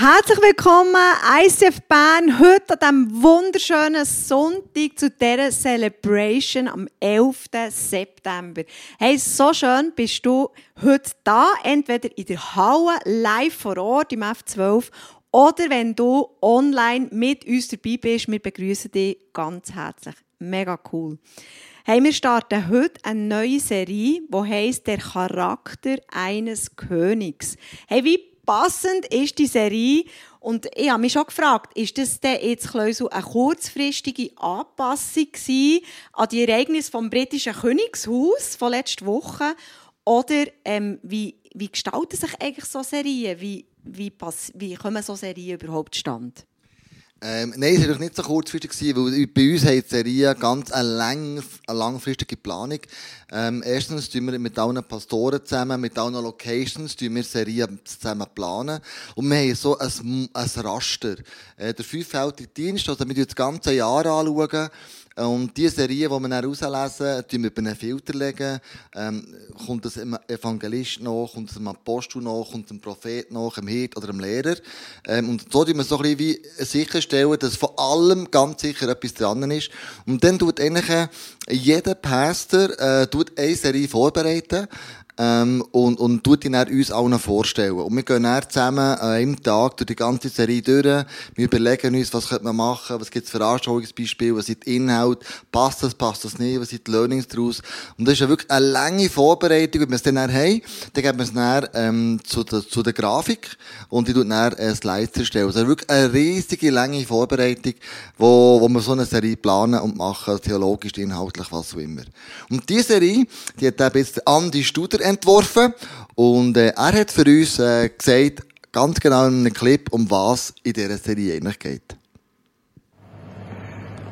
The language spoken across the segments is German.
Herzlich willkommen, ICF Bern, heute an diesem wunderschönen Sonntag zu dieser Celebration am 11. September. Hey, so schön bist du heute da, entweder in der Halle, live vor Ort im F12 oder wenn du online mit uns dabei bist. Wir begrüßen dich ganz herzlich. Mega cool. Hey, wir starten heute eine neue Serie, die heisst Der Charakter eines Königs. Hey, wie passend ist die Serie? Und ich habe mich schon gefragt, ist das denn jetzt eine kurzfristige Anpassung an die Ereignisse vom britischen Königshaus von letzter Woche? Oder ähm, wie, wie gestalten sich eigentlich so Serien? Wie, wie, wie kommen so Serien überhaupt zustande? Ähm, nein, es war doch nicht so kurzfristig, gewesen, weil bei uns hat die Serie ganz eine, lang, eine langfristige Planung. Ähm, erstens tun wir mit allen Pastoren zusammen, mit allen Locations, tun wir Serien zusammen planen. Und wir haben so ein, ein Raster. Äh, der fünffältige Dienst, also wir das ganze Jahr anschauen. Und die Serie, die wir dann rauslesen, tun wir über einen Filter legen. Ähm, kommt es einem Evangelist nach, kommt es einem Apostel nach, kommt es einem Prophet nach, einem Hirt oder einem Lehrer. Ähm, und so tun wir so ein bisschen wie sicherstellen, dass von allem ganz sicher etwas dran ist. Und dann tut eigentlich jeder Pastor äh, tut eine Serie vorbereiten. Ähm, und, und tut ihn dann uns allen vorstellen. Und wir gehen dann zusammen an einem Tag durch die ganze Serie durch. Wir überlegen uns, was könnte man machen, was gibt es für Anschauungsbeispiele, was sind die Inhalte, passt das, passt das nicht, was sind die Learnings daraus. Und das ist ja wirklich eine lange Vorbereitung. Wenn wir es dann, dann haben, dann geben wir es dann ähm, zu, der, zu der Grafik und die tut dann äh, Slides erstellen. Also wirklich eine riesige, lange Vorbereitung, wo, wo wir so eine Serie planen und machen, theologisch, inhaltlich, was auch immer. Und diese Serie, die hat eben jetzt Andi Studer entworfen und äh, er hat für uns äh, gesagt, ganz genau in einem Clip, um was in dieser Serie eigentlich geht.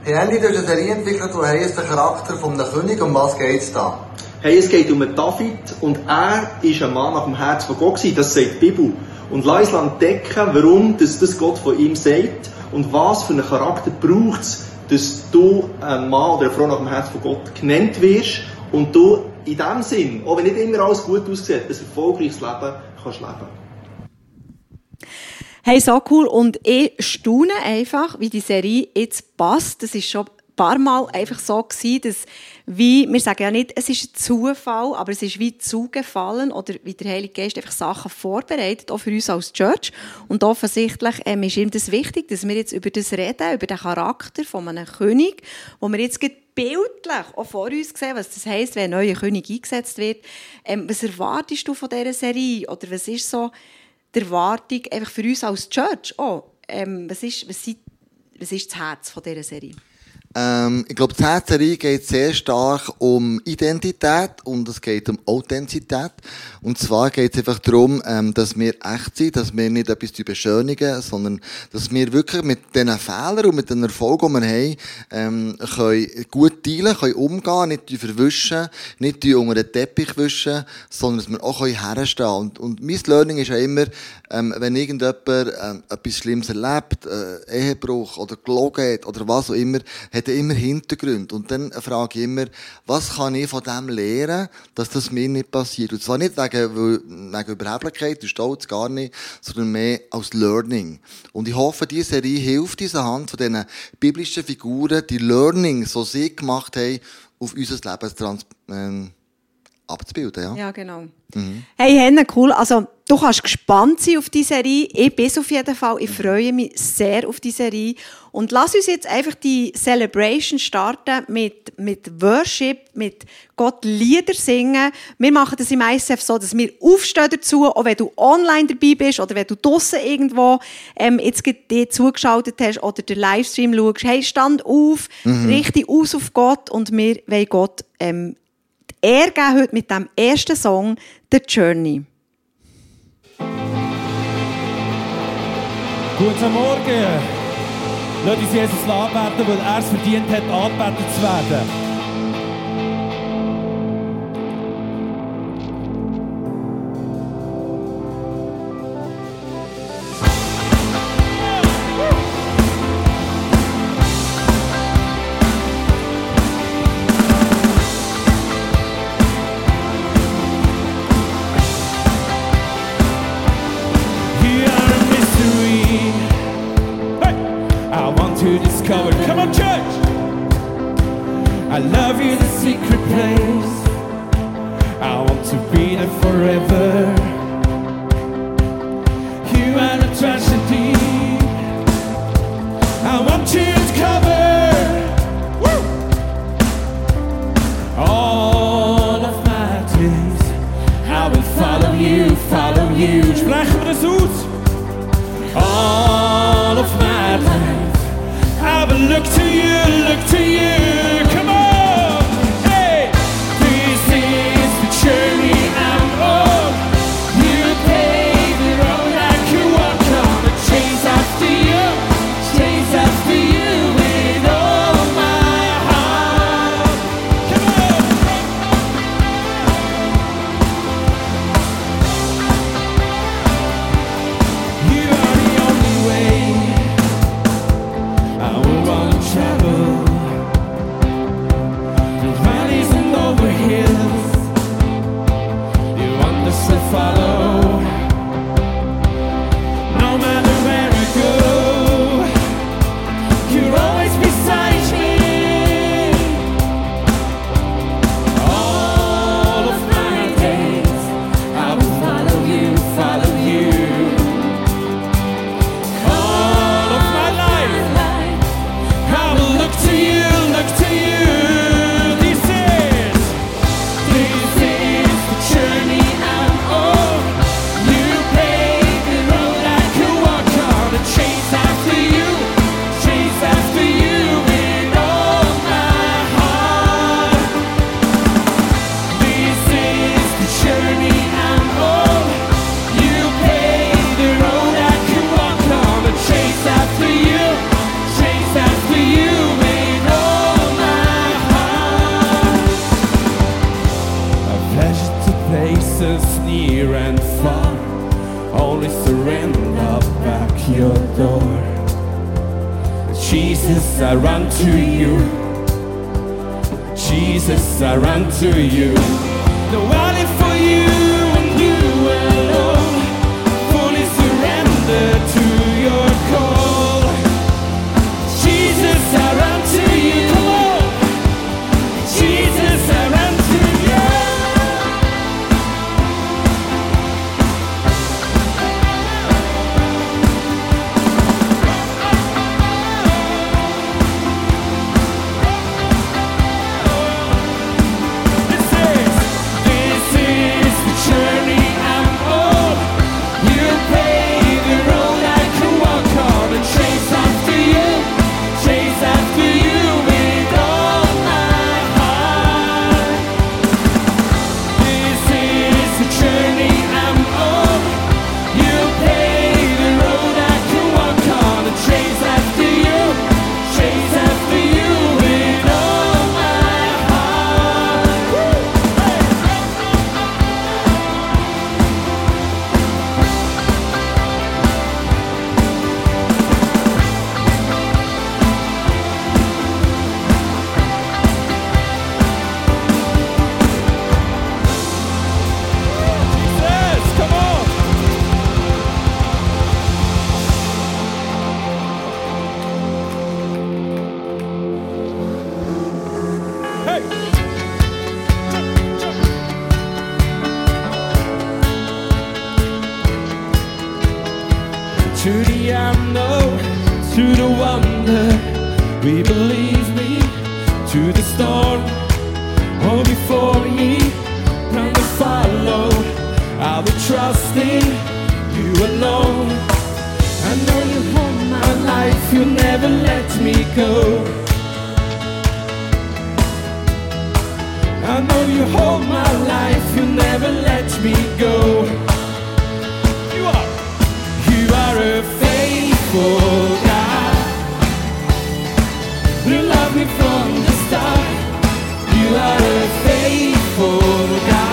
Herr Andy, du hast eine Serie entwickelt, die heisst «Der Charakter von einem König». Um was geht es da? Hey, es geht um David und er ist ein Mann nach dem Herz von Gott gewesen, das sagt die Bibel. Und lass uns entdecken, warum das, das Gott von ihm sagt und was für einen Charakter braucht es, dass du ein Mann oder eine Frau nach dem Herz von Gott genannt wirst und du in dem Sinn, auch wenn nicht immer alles gut aussieht, ein erfolgreiches Leben kannst leben. Hey, so cool. Und ich staune einfach, wie die Serie jetzt passt. Das ist schon ein paar Mal einfach so gewesen, dass wie, wir sagen ja nicht, es ist ein Zufall, aber es ist wie zugefallen oder wie der Heilige Geist einfach Sachen vorbereitet, auch für uns als Church. Und offensichtlich ähm, ist ihm das wichtig, dass wir jetzt über das reden, über den Charakter von einem König, wo wir jetzt bildlich auch vor uns sehen, was das heisst, wenn ein neuer König eingesetzt wird. Ähm, was erwartest du von dieser Serie? Oder was ist so die Erwartung einfach für uns als Church? Oh, ähm, was, ist, was, sind, was ist das Herz von dieser Serie? Ähm, ich glaube, die Serie geht sehr stark um Identität und es geht um Authentizität. Und zwar geht es einfach darum, ähm, dass wir echt sind, dass wir nicht etwas beschönigen, sondern dass wir wirklich mit diesen Fehlern und mit den Erfolgen, die wir haben, ähm, können gut teilen, können umgehen, nicht verwischen, nicht unter den Teppich wischen, sondern dass wir auch herstehen können. Und, und mein Learning ist ja immer, ähm, wenn irgendjemand ähm, etwas Schlimmes erlebt, äh, Ehebruch oder gelogen hat oder was auch immer, hat er immer Hintergründe. Und dann frage ich immer, was kann ich von dem lernen, dass das mir nicht passiert? Und zwar nicht wegen, wegen Überheblichkeit und Stolz, gar nicht, sondern mehr als Learning. Und ich hoffe, diese Serie hilft uns anhand von diesen biblischen Figuren, die Learning, so sie gemacht haben, auf unser Leben trans ähm, abzubilden. Ja, ja genau. Mhm. Hey, Henne, cool. Also, du kannst gespannt sein auf die Serie. Ich bin auf jeden Fall. Ich freue mich sehr auf die Serie. Und lass uns jetzt einfach die Celebration starten mit, mit Worship, mit Gott Lieder singen. Wir machen das im ISF so, dass wir aufstehen dazu, auch wenn du online dabei bist oder wenn du draussen irgendwo ähm, jetzt dir zugeschaltet hast oder den Livestream schaust. Hey, stand auf, mhm. richte aus auf Gott und wir wollen Gott ähm, er geht heute mit dem ersten Song «The Journey». Guten Morgen! Lass uns Jesus anbeten, weil er es verdient hat, angebetet zu werden. trusting you alone. I know you hold my life, you never let me go. I know you hold my life, you never let me go. You are, you are a faithful God. You love me from the start. You are a faithful God.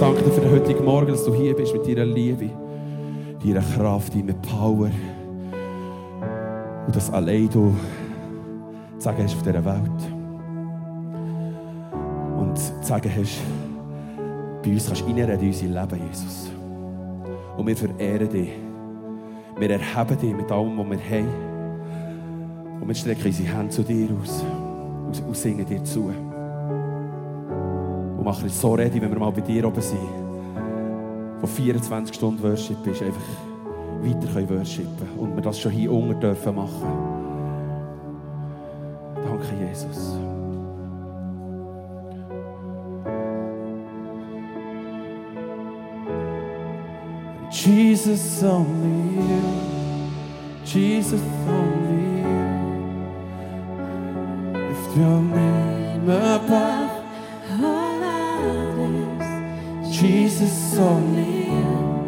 Danke dir für den heutigen Morgen, dass du hier bist mit deiner Liebe, deiner Kraft, deiner Power. Und dass allein du zu hast auf dieser Welt. Und zu sagen hast, bei uns kannst du reinreden in unser Leben, Jesus. Und wir verehren dich. Wir erheben dich mit allem, was wir haben. Und wir strecken unsere Hände zu dir aus und singen dir zu. Und machen es so ready, wenn wir mal bei dir oben sind. Von 24 Stunden Worship ist einfach weiter können worshipen und wir das schon hier unten dürfen machen. Danke, Jesus. Jesus, only you. Jesus, only you. Lift your name above. Jesus, only you.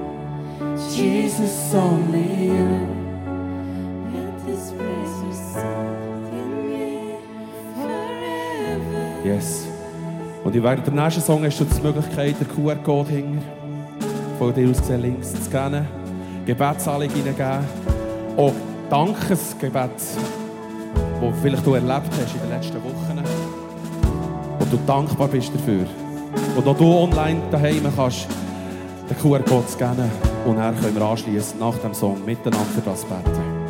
Jesus, only you. let this praise result in me forever. Yes. Und während dem nächsten Song hast du die Möglichkeit, den QR-Code hinter von dir aus gesehen links zu scannen, Gebetsanliegen hineingeben, auch Dankesgebet, das vielleicht du erlebt hast in den letzten Wochen, wo du dankbar bist dafür. Und auch du online daheim kannst den QR-Code scannen und dann können wir anschließen nach dem Song miteinander das beten.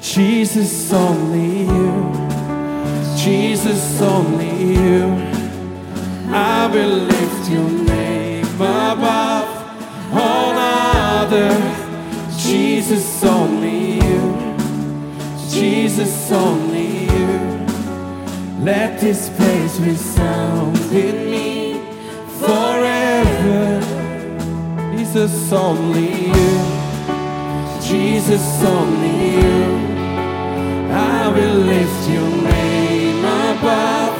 Jesus, only you. Jesus, only you. I will lift your name above all other. Jesus, only you. Jesus, only you. Let this praise resound in Jesus, only you. Jesus, only you. I will lift your name above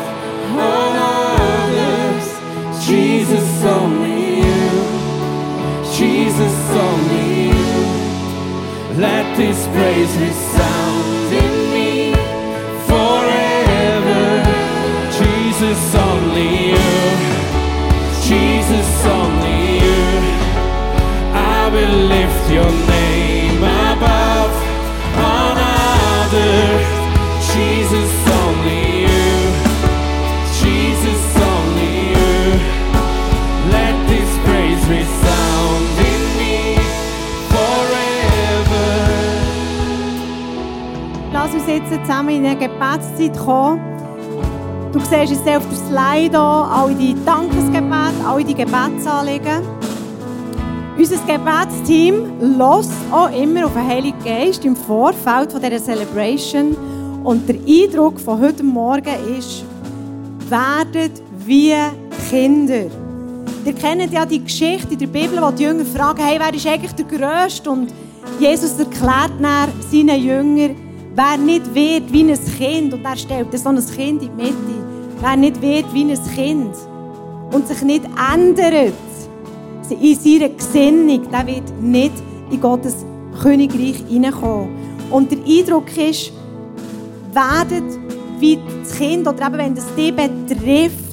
all others. Jesus, only you. Jesus, only you. Let this praise resound Jesus, only you. Jesus, only you. Let this praise resound in me forever. Lass uns jetzt zusammen in eine Gebetszeit kommen. Du siehst jetzt auf der Slide hier alle die Dankesgebete, alle die Gebetsanliegen. Unser Gebetsteam lässt auch immer auf den Heiligen Geist im Vorfeld von dieser Celebration. Und der Eindruck von heute Morgen ist, werdet wie Kinder. Ihr kennt ja die Geschichte in der Bibel, wo die Jünger fragen, hey, wer ist eigentlich der Größte? Und Jesus erklärt dann seinen Jüngern, wer nicht wird wie ein Kind, und er stellt so ein Kind in die Mitte, wer nicht wird wie ein Kind und sich nicht ändert in seiner Gesinnung, der wird nicht in Gottes Königreich hineinkommen. Und der Eindruck ist, werdet wie das Kind, oder eben wenn es dich betrifft,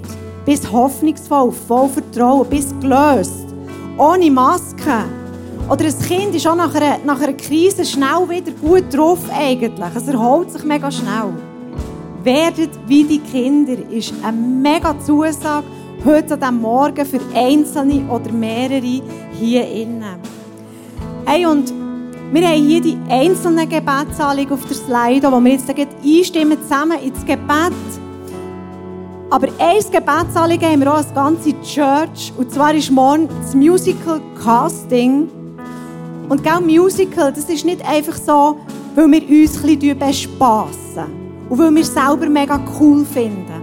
bis hoffnungsvoll, voll Vertrauen, bis gelöst, ohne Maske. Oder ein Kind ist auch nach einer, nach einer Krise schnell wieder gut drauf eigentlich. Es erholt sich mega schnell. Werdet wie die Kinder ist eine mega Zusage heute an diesem Morgen für Einzelne oder mehrere hier innen. Hey, und wir haben hier die einzelnen Gebetsanliegen auf der Slide, wo wir jetzt einstimmen zusammen ins Gebet. Aber ein Gebetsanliegen haben wir auch als ganze Church. Und zwar ist morgen das Musical Casting. Und gell, Musical, das ist nicht einfach so, weil wir uns ein bisschen bespassen und weil wir es selber mega cool finden.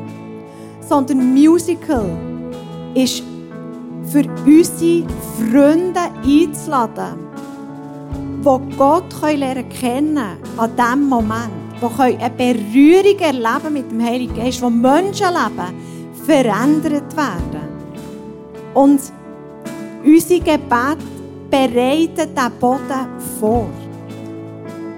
Sondern Musical ist für unsere Freunde einzuladen, die Gott lernen kennen an diesem Moment, die eine Berührung erleben mit dem Heiligen Geist, wo Menschenleben verändert werden. Und unsere Gebete bereiten diesen Boden vor.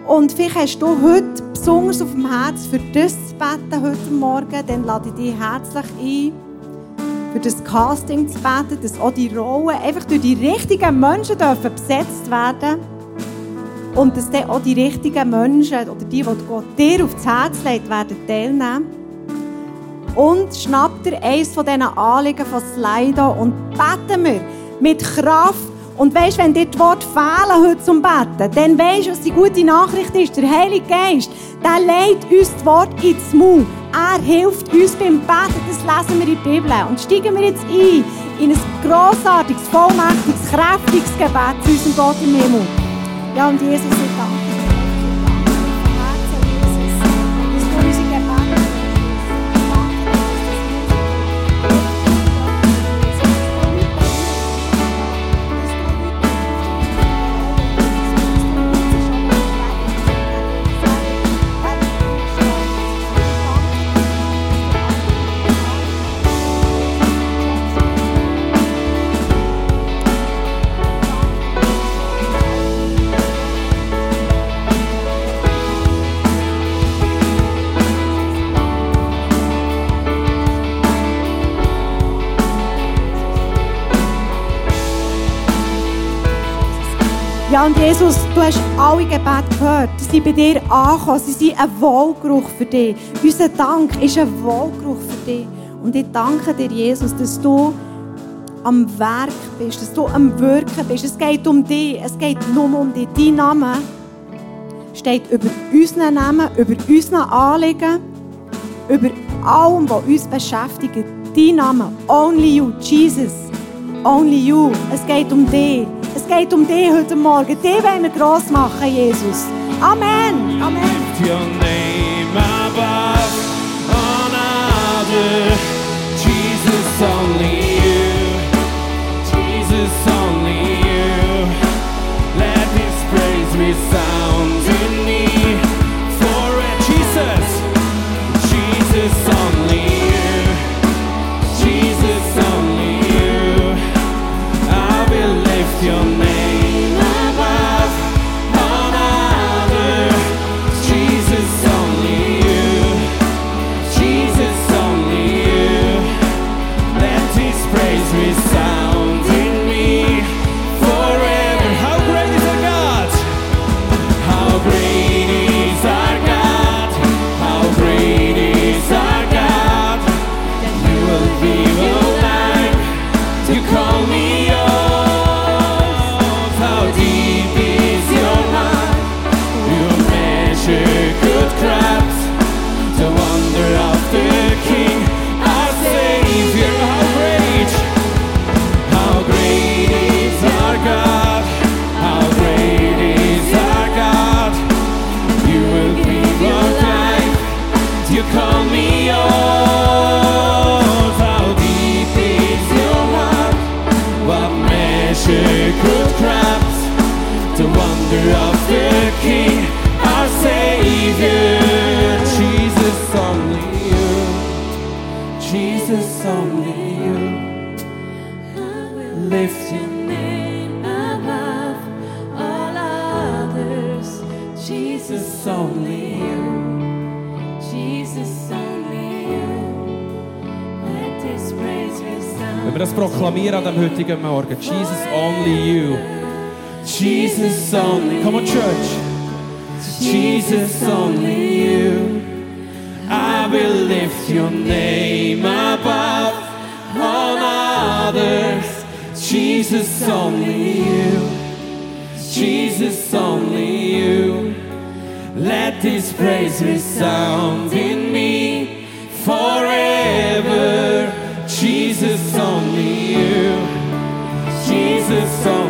Und vielleicht hast du heute besonders auf dem Herz für das zu beten heute Morgen, dann lade ich dich herzlich ein, für das Casting zu beten, dass auch die Rollen einfach durch die richtigen Menschen dürfen besetzt werden und dass dann auch die richtigen Menschen oder die, die Gott dir aufs Herz legt, werden teilnehmen. Und schnappt dir eines von diesen Anliegen von Slido und beten wir mit Kraft. Und weisst, wenn dir die Worte fehlen heute zum Beten, dann weisst du, was die gute Nachricht ist. Der Heilige Geist, der legt uns das Wort ins Mund. Er hilft uns beim Beten. Das lesen wir in der Bibel. Und steigen wir jetzt ein in ein grossartiges, vollmächtiges, kräftiges Gebet zu unserem Gott im Himmel. Ja, und Jesus, ich danke und Jesus, du hast alle Gebete gehört. Sie sind bei dir angekommen. Sie sind ein Wohlgeruch für dich. Unser Dank ist ein Wohlgeruch für dich. Und ich danke dir, Jesus, dass du am Werk bist, dass du am Wirken bist. Es geht um dich. Es geht nur um dich. Dein Name steht über unseren Namen, über unseren Anliegen, über allem, was uns beschäftigt. Dein Name, only you, Jesus, only you. Es geht um dich. Es geht um dich heute Morgen. Dich wollen wir gross machen, Jesus. Amen. Amen. lift your name above all others. Jesus, only you. Jesus, only you. Das proklamieren heutigen Morgen, Jesus, only you. Jesus only. Come on, church. Jesus only you. I will lift your name above all others. Jesus, only you. Jesus, only you. Let this praise resound in me forever. Jesus, only you. Jesus, only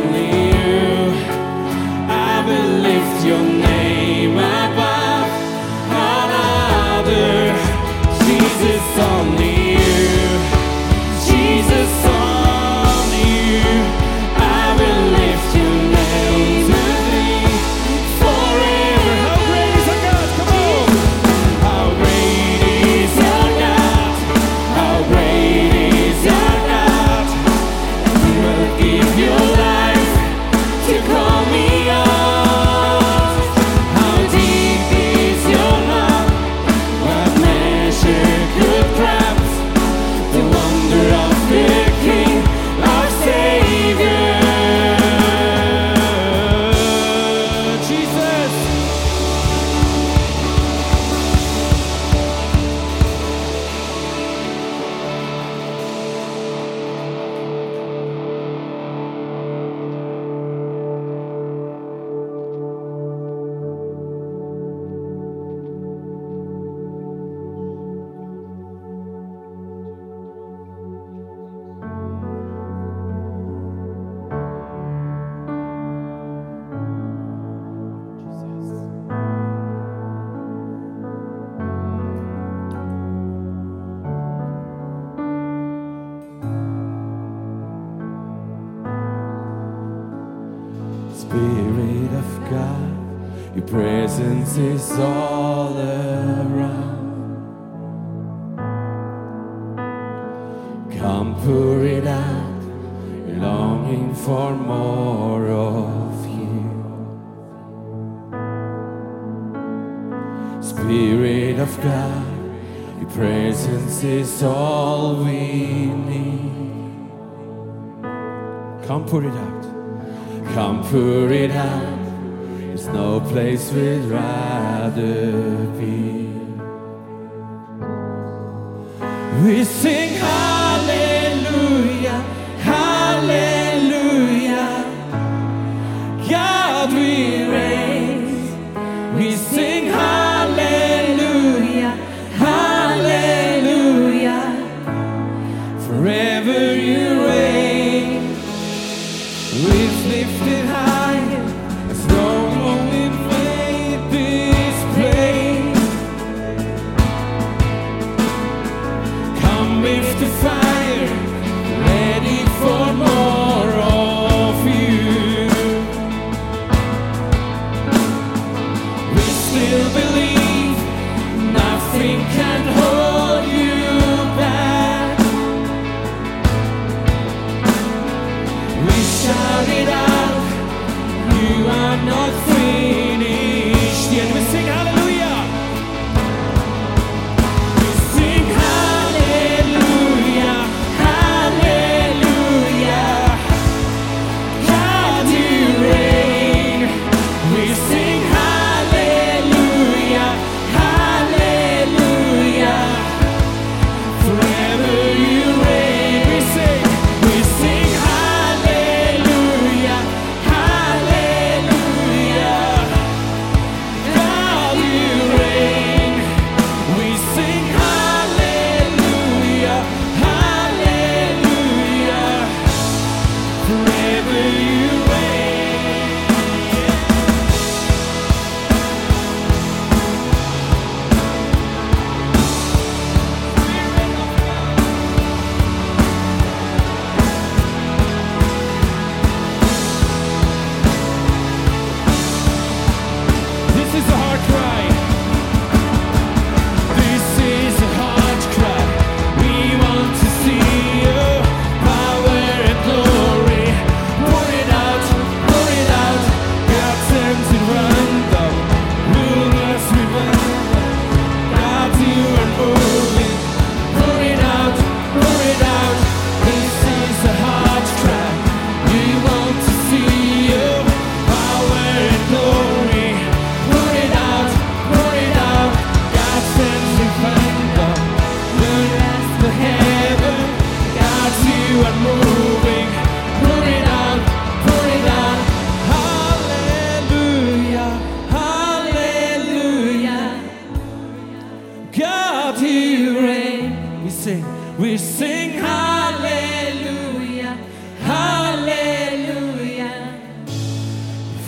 all around. Come pour it out, longing for more of you. Spirit of God, your presence is all we need. Come pour it out. Come pour it out. There's no place we'd rather. We sing high.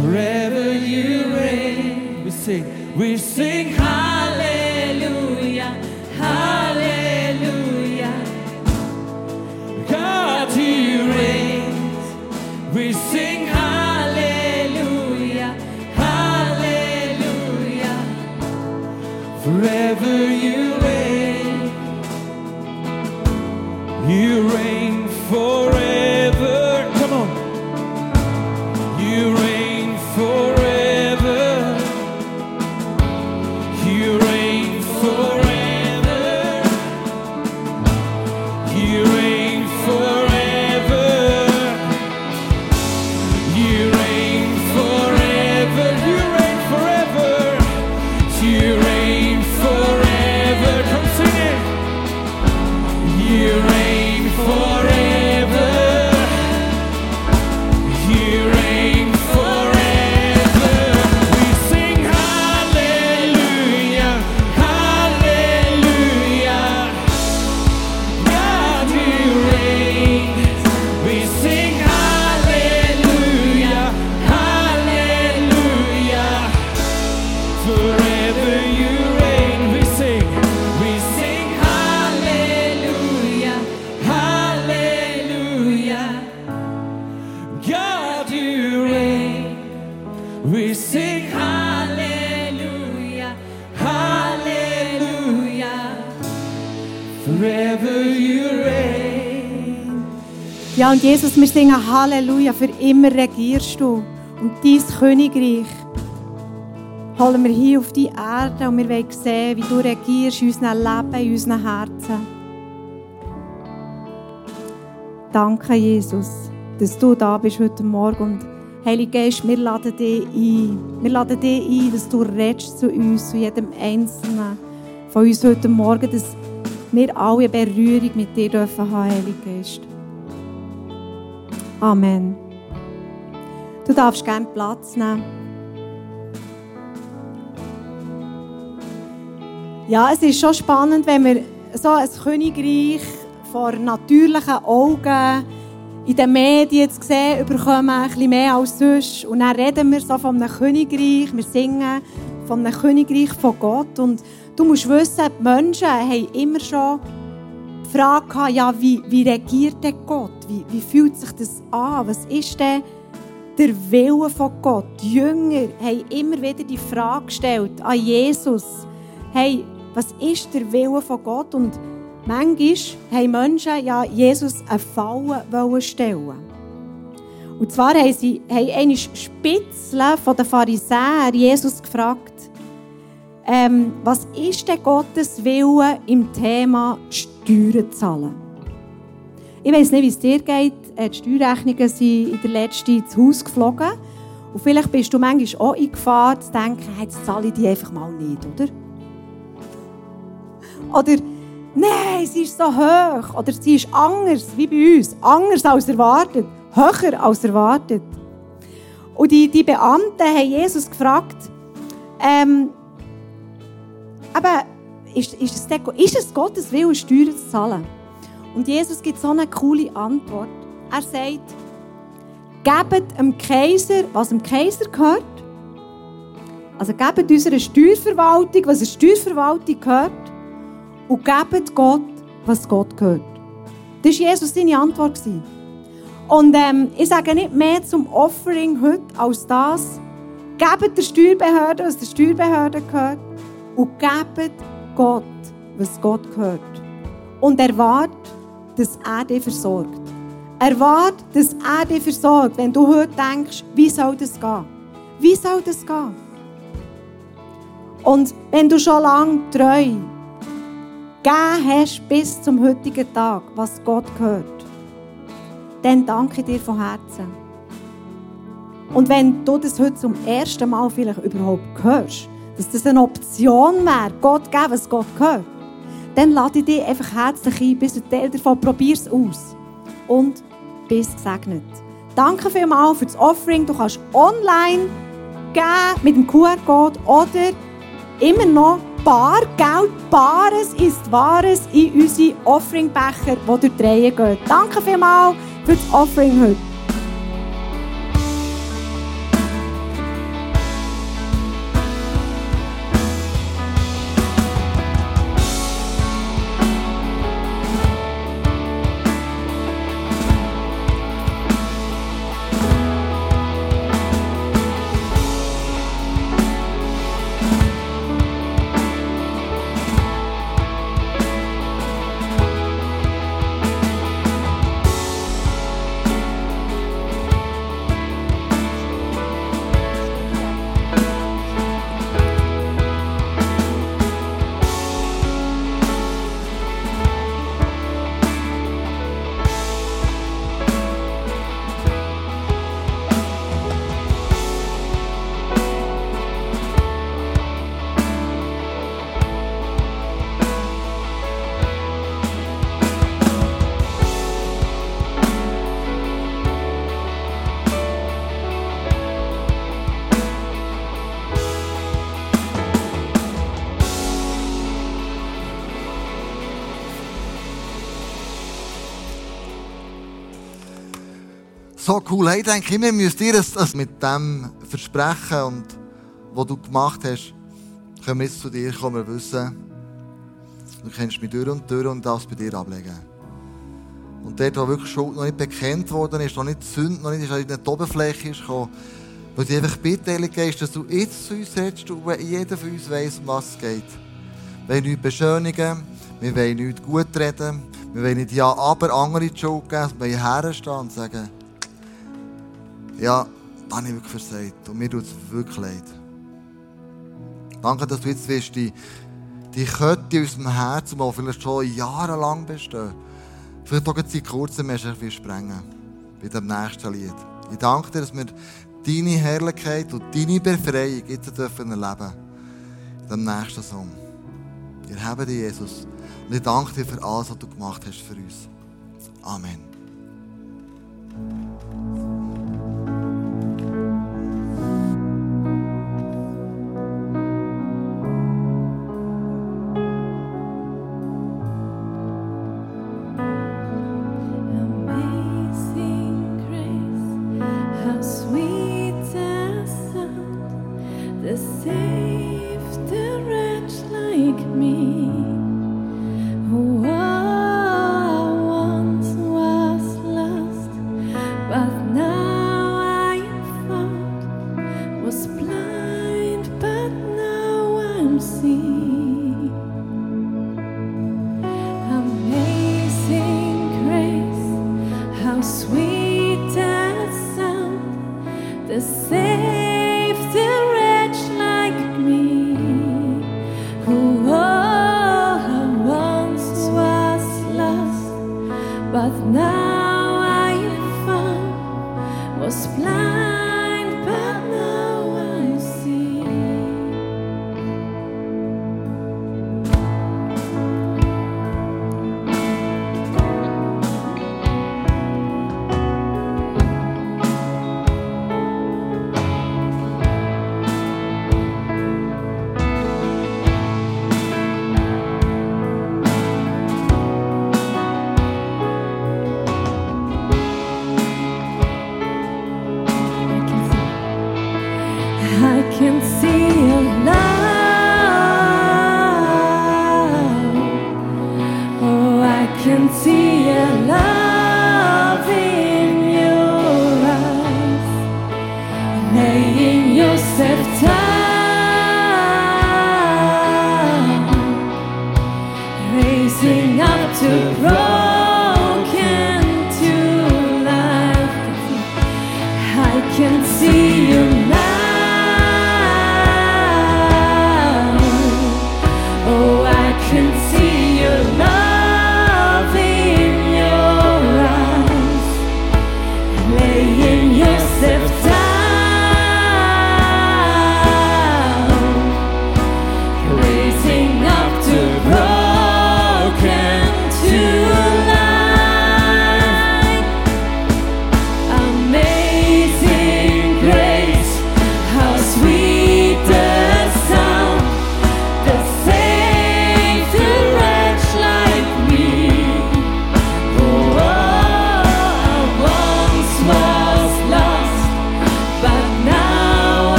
Forever you reign. We sing, we sing hallelujah, We sing hallelujah, hallelujah. Forever you reign. Ja, und Jesus, wir singen Halleluja, für immer regierst du. Und dein Königreich holen wir hier auf die Erde und wir wollen sehen, wie du regierst in unserem Leben, in unseren Herzen. Danke, Jesus, dass du da bist heute Morgen. Und Heiliger Geist, wir laden dich ein. Wir laden dich ein, dass du redest zu uns, zu jedem Einzelnen von uns heute Morgen, dass wir alle Berührung mit dir dürfen haben, Heiliger Geist. Amen. Du darfst gerne Platz nehmen. Ja, es ist schon spannend, wenn wir so ein Königreich vor natürlichen Augen in den Medien zu sehen bekommen, ein bisschen mehr als sonst. Und dann reden wir so von einem Königreich, wir singen von einem Königreich von Gott. Und du musst wissen, die Menschen haben immer schon die Frage gehabt, ja, wie, wie regiert denn Gott? Wie, wie fühlt sich das an? Was ist denn der Wille von Gott? Die Jünger haben immer wieder die Frage gestellt an Jesus. Hey, was ist der Wille von Gott? Und manchmal haben Menschen ja Jesus eine Falle stellen. Und zwar haben sie haben eine Spitzel von den Pharisäern Jesus gefragt, ähm, was ist denn Gottes Wille im Thema Steuern zahlen? Ich weiß nicht, wie es dir geht. Äh, Die Steuerrechnungen sind in der letzten ins Haus geflogen. Und vielleicht bist du manchmal auch in Gefahr zu denken, jetzt zahle ich die einfach mal nicht, oder? Oder, nein, sie ist so hoch. Oder sie ist anders, wie bei uns. Anders als erwartet. Höher als erwartet. Und die, die Beamten haben Jesus gefragt, ähm, aber ist, ist, es, denn- ist es Gottes Wille, Steuern zu zahlen? Und Jesus gibt so eine coole Antwort. Er sagt, gebt dem Kaiser, was dem Kaiser gehört. Also gebt unserer Steuerverwaltung, was der Steuerverwaltung gehört. Und gebt Gott, was Gott gehört. Das war Jesus seine Antwort. Und ähm, ich sage nicht mehr zum Offering heute als das. Gebt der Steuerbehörde, was der Steuerbehörde gehört. Und gebt Gott, was Gott gehört. Und erwartet, dass er dich versorgt. Erwartet, dass er dich versorgt, wenn du heute denkst, wie soll das gehen? Wie soll das gehen? Und wenn du schon lange treu gegeben hast bis zum heutigen Tag, was Gott gehört, dann danke dir von Herzen. Und wenn du das heute zum ersten Mal vielleicht überhaupt hörst, dass das eine Option wäre, Gott geben, was Gott gehört, dann lade ich dich einfach herzlich ein, bist ein Teil davon, probier es aus. Und bist gesegnet. Danke vielmals für das Offering. Du kannst online geben mit dem QR-Code oder immer noch Bargeld, Bares ist Wahres in unsere Offering-Becher, die durch die gehen. Danke vielmals für das Offering heute. So cool. Ich denke immer, müsst ihr es mit dem Versprechen und was du gemacht hast, können wir zu dir kommen, wir wissen, du kennst mich durch und durch und das bei dir ablegen. Und dort, wo wirklich Schuld noch nicht bekannt worden ist, noch nicht Sünde, noch nicht in die Oberfläche ist gekommen, weil ich einfach bitte, Heilige Geist, dass du jetzt zu uns redest, und jeder von uns weiss, um was es geht. Wir wollen nichts beschönigen, wir wollen nichts gut reden, wir wollen nicht ja, aber andere die Schuld geben, wir wollen herstehen und sagen, ja, da habe ich wirklich versagt und mir tut es wirklich leid. Danke, dass du jetzt willst, die, die Kötte in unserem Herzen, die vielleicht schon jahrelang bestehen, vielleicht auch seit kurzem erst sprengen bei dem nächsten Lied. Ich danke dir, dass wir deine Herrlichkeit und deine Befreiung jetzt dürfen erleben in dem nächsten Song. Wir haben dich, Jesus. Und ich danke dir für alles, was du gemacht hast für uns. Amen.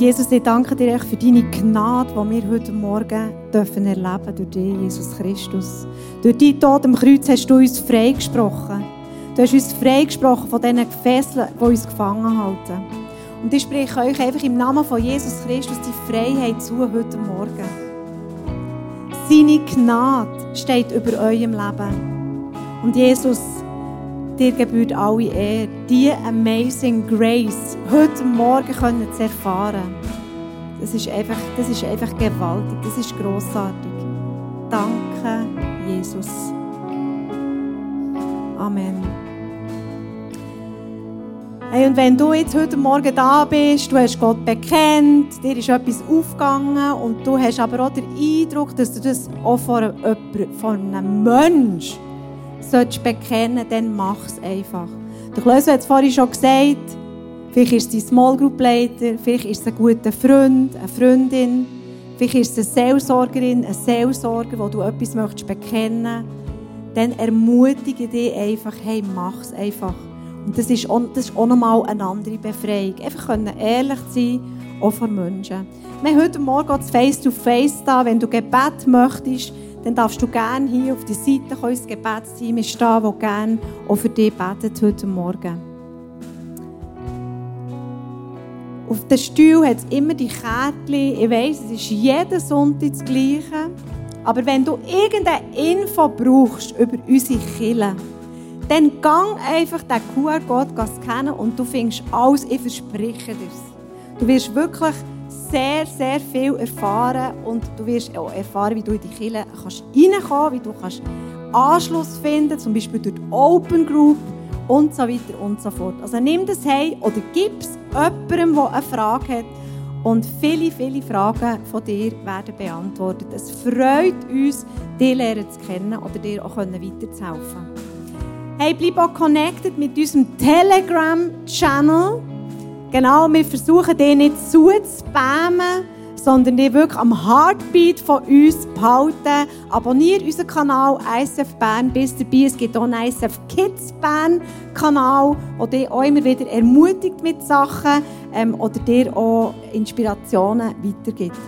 Jesus, ich danke dir echt für deine Gnade, die wir heute Morgen dürfen erleben durch dich, Jesus Christus. Durch deinen Tod am Kreuz hast du uns freigesprochen. Du hast uns freigesprochen von diesen Fesseln, die uns gefangen halten. Und ich spreche euch einfach im Namen von Jesus Christus die Freiheit zu heute Morgen. Seine Gnade steht über eurem Leben. Und Jesus, dir gebührt alle Ehre, diese amazing grace heute Morgen können zu erfahren. Das ist einfach, das ist einfach gewaltig, das ist großartig. Danke, Jesus. Amen. Hey, und wenn du jetzt heute Morgen da bist, du hast Gott bekennt, dir ist etwas aufgegangen und du hast aber auch den Eindruck, dass du das auch vor einem, vor einem Menschen solltest bekennen, dann mach es einfach. Der Klöser hat es vorhin schon gesagt, vielleicht ist es dein Small Group Leiter, vielleicht ist es ein guter Freund, eine Freundin, vielleicht ist es eine Seelsorgerin, ein Seelsorger, wo du etwas möchtest bekennen dann ermutige dich einfach, hey, mach es einfach. Und das ist, auch, das ist auch nochmal eine andere Befreiung. Einfach können ehrlich sein, auch vor Menschen. Wir haben heute Morgen das Face-to-Face da. Wenn du Gebet möchtest, dann darfst du gerne hier auf die Seite kommen, das Gebetsteam ist da, das gerne auch für dich betet heute Morgen. Auf dem Stuhl hat es immer die Kärtchen. Ich weiss, es ist jeden Sonntag das Gleiche. Aber wenn du irgendeine Info brauchst über unsere Kirche, dann gang einfach den QR-Code scannen und du findest alles, ich verspreche dir Du wirst wirklich sehr, sehr viel erfahren und du wirst auch erfahren, wie du in die Kirche kannst reinkommen wie du kannst Anschluss finden zum Beispiel durch die Open Group und so weiter und so fort. Also nimm das heim oder gib es jemandem, der eine Frage hat und viele, viele Fragen von dir werden beantwortet. Es freut uns, dich lernen zu kennen oder dir auch weiterzuhelfen. Hey, bleib auch connected mit unserem Telegram-Channel. Genau, wir versuchen den nicht zu spammen, sondern die wirklich am Heartbeat von uns behalten. Abonniere unseren Kanal ISF Bern, bis dabei. Es gibt auch einen ISF Kids Bern Kanal, der dich auch immer wieder ermutigt mit Sachen ähm, oder dir auch Inspirationen weitergibt.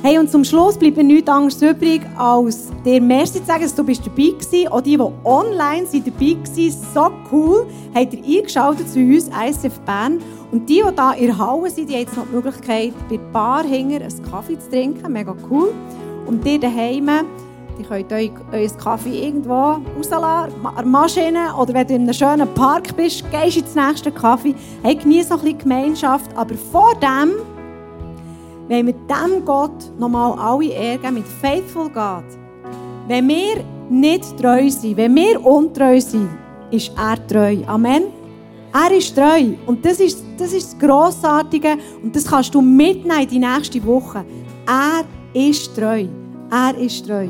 Hey, und zum Schluss bleibt mir nichts anderes übrig, als dir Merci zu sagen, dass du bist dabei warst. Auch die, die online sind dabei waren, so cool, habt ihr eingeschaltet zu uns, ISF Bern. Und die, die hier in der Halle sind, die haben jetzt noch die Möglichkeit, bei der Bar hinter einen Kaffee zu trinken. Mega cool. Und ihr daheim, die könnt euch euren Kaffee irgendwo rauslassen, an Maschine. Oder wenn du in einem schönen Park bist, gehst du ins nächste Kaffee. Hey, genieß noch ein bisschen Gemeinschaft. Aber vor dem wenn wir dem Gott nochmal alle Ehre mit Faithful God. Wenn wir nicht treu sind, wenn wir untreu sind, ist er treu. Amen. Er ist treu. Und das ist, das ist das Grossartige. Und das kannst du mitnehmen in die nächste Woche. Er ist treu. Er ist treu.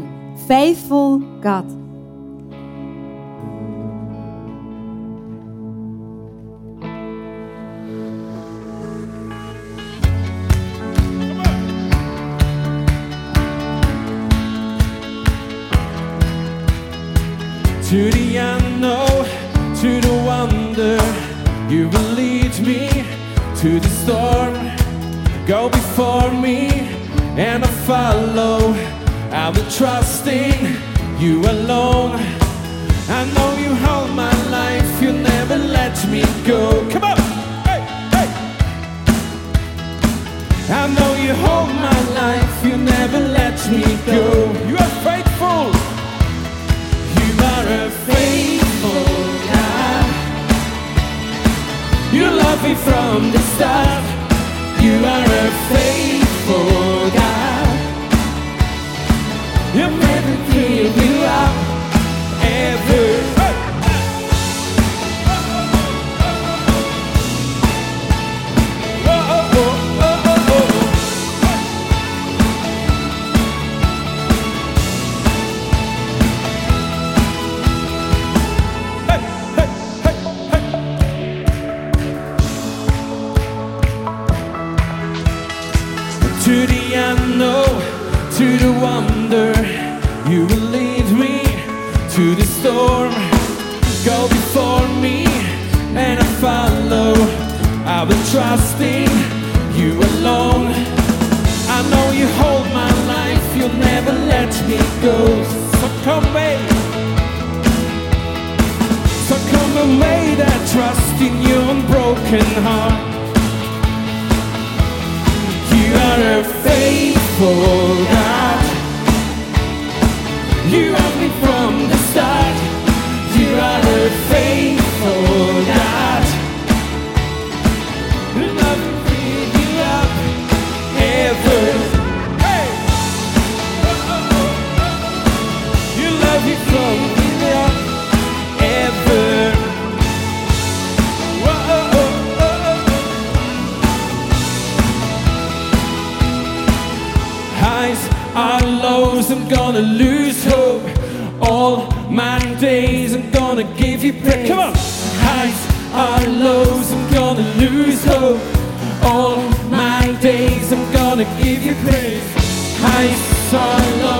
Faithful God. Storm. Go before me, and I follow. I will trust in you alone. I know you hold my life, you never let me go. Come on! Hey, hey! I know you hold my life, you never let me go. You are faithful. You are a faithful You love me from the start. You are a faithful God. You gonna lose hope. All my days I'm gonna give you praise. I saw love.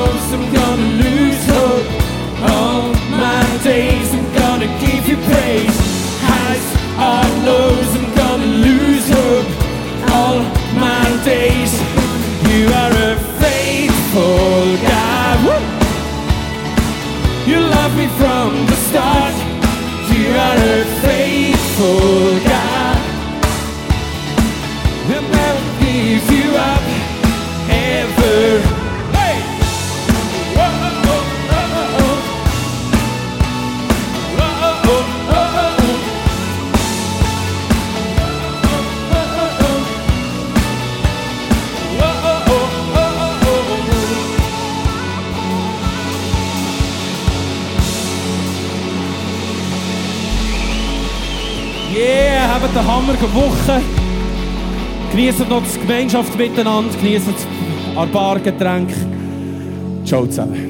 Morgen, Woche. Genießen noch die Gemeinschaft miteinander, genießen ein paar Getränke. Ciao zusammen.